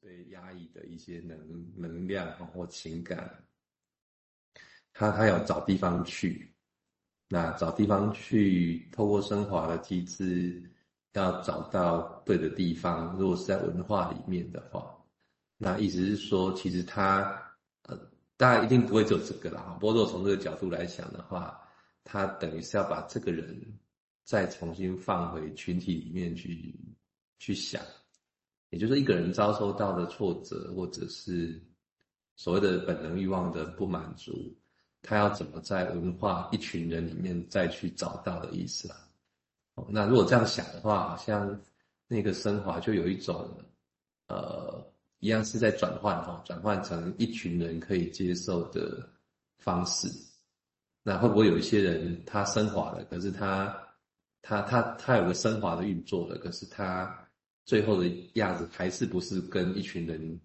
被压抑的一些能能量或情感，他他要找地方去，那找地方去，透过升华的机制，要找到对的地方。如果是在文化里面的话，那意思是说，其实他呃，大家一定不会走这个啦。不过如果从这个角度来想的话，他等于是要把这个人再重新放回群体里面去去想。也就是一个人遭受到的挫折，或者是所谓的本能欲望的不满足，他要怎么在文化一群人里面再去找到的意思啊？那如果这样想的话，好像那个升华就有一种，呃，一样是在转换哈，转换成一群人可以接受的方式。那会不会有一些人他升华了，可是他他他他有个升华的运作了，可是他。最后的样子还是不是跟一群人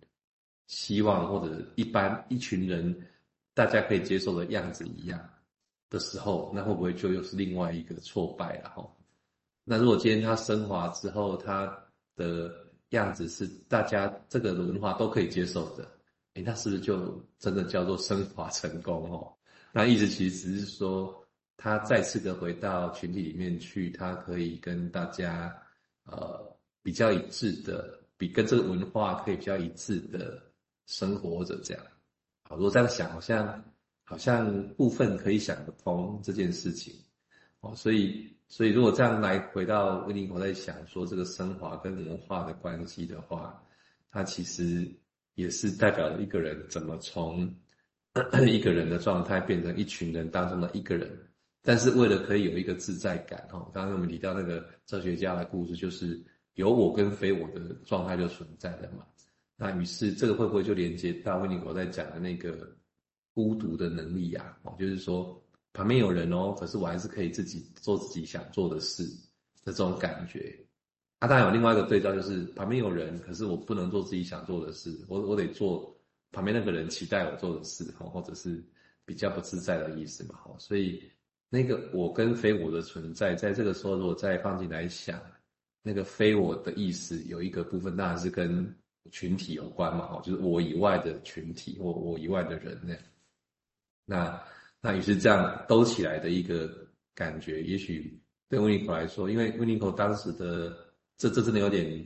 希望或者一般一群人大家可以接受的样子一样的时候，那会不会就又是另外一个挫败了哈？那如果今天他升华之后，他的样子是大家这个文化都可以接受的，诶，那是不是就真的叫做升华成功哦？那意思其实只是说，他再次的回到群体里面去，他可以跟大家呃。比较一致的，比跟这个文化可以比较一致的生活着这样，好，如果这样想，好像好像部分可以想得通这件事情，哦，所以所以如果这样来回到威尼我在想说这个升华跟文化的关系的话，它其实也是代表了一个人怎么从 一个人的状态变成一群人当中的一个人，但是为了可以有一个自在感，哦，刚刚我们提到那个哲学家的故事就是。有我跟非我的状态就存在了嘛？那于是这个会不会就连接到温尼狗在讲的那个孤独的能力呀？哦，就是说旁边有人哦，可是我还是可以自己做自己想做的事的这种感觉。啊，当然有另外一个对照，就是旁边有人，可是我不能做自己想做的事，我我得做旁边那个人期待我做的事，或者是比较不自在的意思嘛。所以那个我跟非我的存在，在这个时候如果再放进来想。那个非我的意思有一个部分当然是跟群体有关嘛，哈就是我以外的群体或我以外的人呢。那那于是这样兜起来的一个感觉，也许对温尼口来说，因为温尼口当时的这这真的有点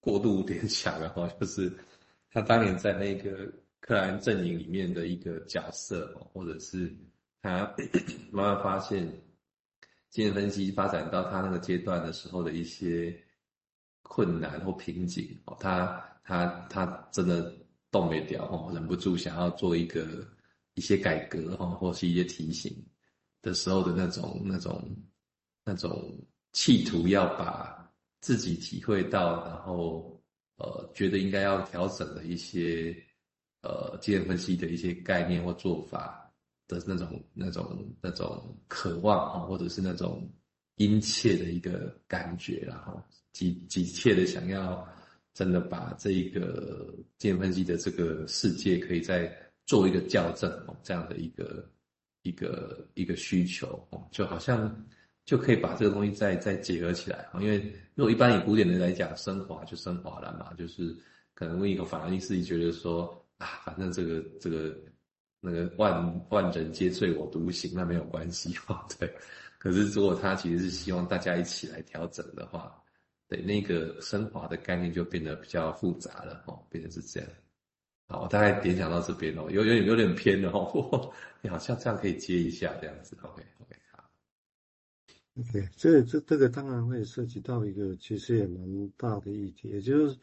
过度点强了哈，就是他当年在那个克莱因阵营里面的一个角色，或者是他慢慢发现。经验分析发展到他那个阶段的时候的一些困难或瓶颈，哦，他他他真的动没掉，哦，忍不住想要做一个一些改革，哈，或是一些提醒的时候的那种那种那种企图，要把自己体会到，然后呃觉得应该要调整的一些呃经验分析的一些概念或做法。的那种、那种、那种渴望啊，或者是那种殷切的一个感觉，然后急急切的想要真的把这一个精神分析的这个世界可以再做一个校正哦，这样的一个一个一个需求哦，就好像就可以把这个东西再再结合起来。因为如果一般以古典的来讲，升华就升华了嘛，就是可能温尼口反而自己觉得说啊，反正这个这个。那个万万人皆醉我独醒，那没有关系哈，对。可是如果他其实是希望大家一起来调整的话，对，那个升华的概念就变得比较复杂了哦，变成是这样。好，我大概联想到这边哦，有有有点偏了哦，你好像这样可以接一下这样子，OK OK 好。OK，这这这个当然会涉及到一个其实也蛮大的议题，也就是。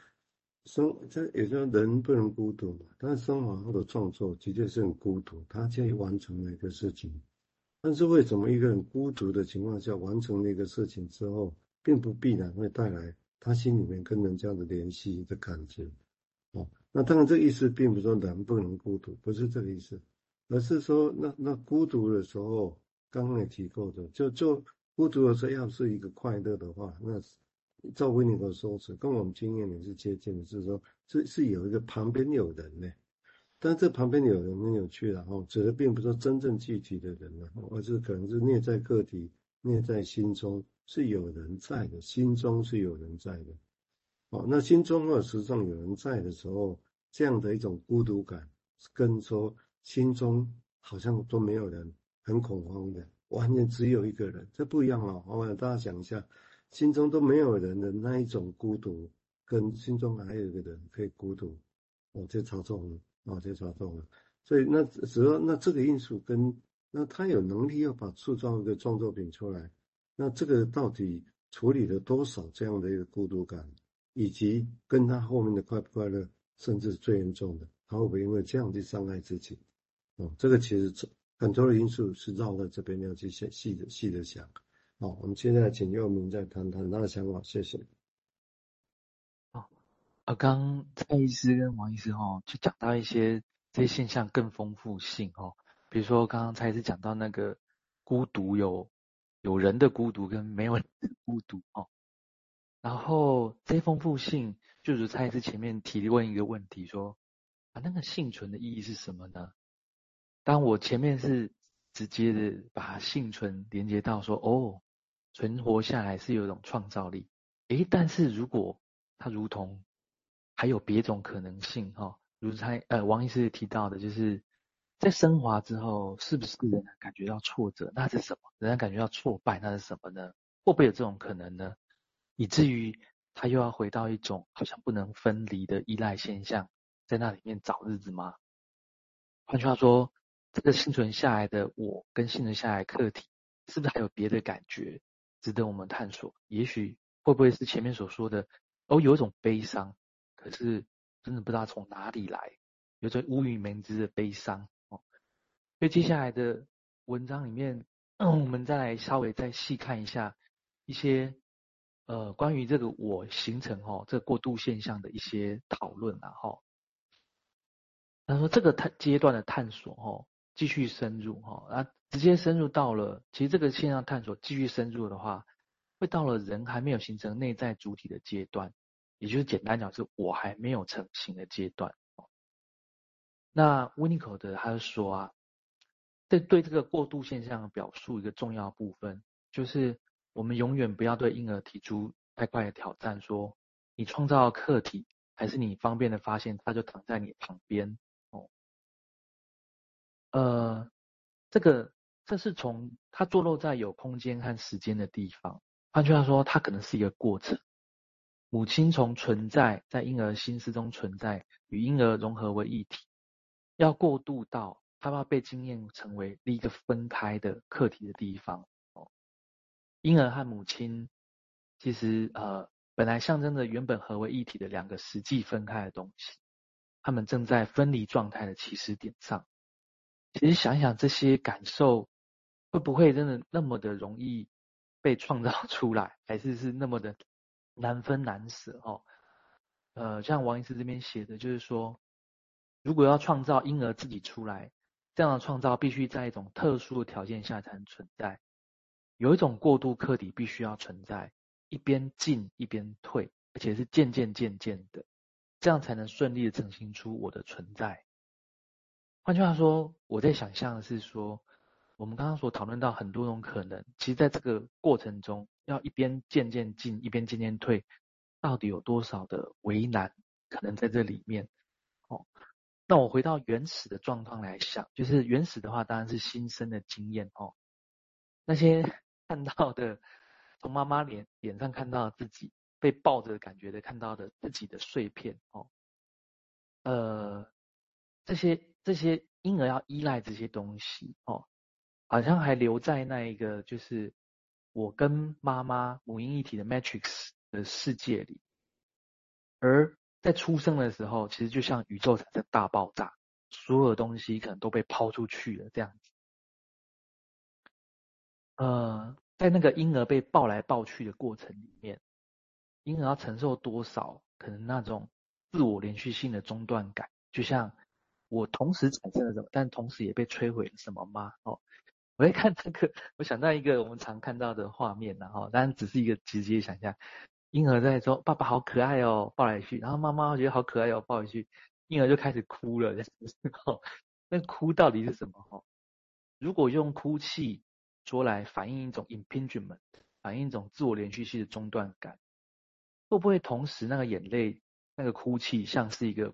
生这也就人不能孤独嘛，但是升华后的创作的确是很孤独，他去完成了一个事情。但是为什么一个人孤独的情况下完成了一个事情之后，并不必然会带来他心里面跟人家的联系的感觉？哦，那当然这意思并不是说人不能孤独，不是这个意思，而是说那那孤独的时候，刚刚也提过的，就就孤独的时候要是一个快乐的话，那。照温尼口说辞，跟我们经验也是接近的，是说，是是有一个旁边有人呢，但这旁边有人很有趣，然后指的并不是真正具体的人，了而是可能是内在个体，内在心中是有人在的，心中是有人在的。哦，那心中或者时常有人在的时候，这样的一种孤独感，跟说心中好像都没有人，很恐慌的，完全只有一个人，这不一样哦。我大家想一下，心中都没有人的那一种孤独，跟心中还有一个人可以孤独，哦，这超重了，哦，这超重了。所以那只要那这个因素跟那他有能力要把塑造一个创作品出来，那这个到底处理了多少这样的一个孤独感？以及跟他后面的快不快乐，甚至最严重的，他会不会因为这样去伤害自己？哦，这个其实很多的因素是绕在这边要去细细的细的想。好，我们接下来请佑明再谈谈他的想法，谢谢。好，呃，刚蔡医师跟王医师哈，就讲到一些这些现象更丰富性哈，比如说刚刚蔡医师讲到那个孤独有有人的孤独跟没有人的孤独哦。然后这些丰富性，就如蔡医师前面提问一个问题说，啊，那个幸存的意义是什么呢？当我前面是直接的把幸存连接到说，哦，存活下来是有一种创造力，诶，但是如果它如同还有别种可能性，哈，如才呃王医师提到的，就是在升华之后，是不是仍然感觉到挫折？那是什么？仍然感觉到挫败？那是什么呢？会不会有这种可能呢？以至于他又要回到一种好像不能分离的依赖现象，在那里面找日子吗？换句话说，这个幸存下来的我跟幸存下来的课题，是不是还有别的感觉值得我们探索？也许会不会是前面所说的，哦，有一种悲伤，可是真的不知道从哪里来，有着无以名之的悲伤哦。所以接下来的文章里面，嗯，我们再来稍微再细看一下一些。呃，关于这个我形成、哦，这个过渡现象的一些讨论啊哈。他说这个探阶段的探索、哦，继续深入哈，啊，直接深入到了，其实这个现象探索继续深入的话，会到了人还没有形成内在主体的阶段，也就是简单讲是我还没有成型的阶段。那温尼口德他就说啊，这对这个过渡现象的表述一个重要部分就是。我们永远不要对婴儿提出太快的挑战，说你创造客体，还是你方便的发现他就躺在你旁边。呃，这个这是从它坐落在有空间和时间的地方，换句话说，它可能是一个过程。母亲从存在在婴儿心思中存在，与婴儿融合为一体，要过渡到他要被经验成为一个分开的课题的地方。哦婴儿和母亲，其实呃，本来象征着原本合为一体的两个实际分开的东西，他们正在分离状态的起始点上。其实想想这些感受，会不会真的那么的容易 被创造出来，还是是那么的难分难舍？哦，呃，像王医师这边写的，就是说，如果要创造婴儿自己出来，这样的创造必须在一种特殊的条件下才能存在。有一种过度客体必须要存在，一边进一边退，而且是渐渐渐渐的，这样才能顺利的呈现出我的存在。换句话说，我在想象的是说，我们刚刚所讨论到很多种可能，其实在这个过程中，要一边渐渐进，一边渐渐退，到底有多少的为难可能在这里面？哦，那我回到原始的状况来想，就是原始的话，当然是新生的经验哦，那些。看到的，从妈妈脸脸上看到自己被抱着感觉的，看到的自己的碎片哦，呃，这些这些婴儿要依赖这些东西哦，好像还留在那一个就是我跟妈妈母婴一体的 matrix 的世界里，而在出生的时候，其实就像宇宙产生大爆炸，所有的东西可能都被抛出去了这样子。呃，在那个婴儿被抱来抱去的过程里面，婴儿要承受多少可能那种自我连续性的中断感？就像我同时产生了什么，但同时也被摧毁了什么吗？哦，我在看这个，我想到一个我们常看到的画面，然后当然只是一个直接想象，婴儿在说“爸爸好可爱哦”，抱来去，然后妈妈觉得好可爱哦，抱回去，婴儿就开始哭了。哦，那哭到底是什么？哦，如果用哭泣。说来反映一种 impingement，反映一种自我连续性的中断感。会不会同时那个眼泪、那个哭泣像是一个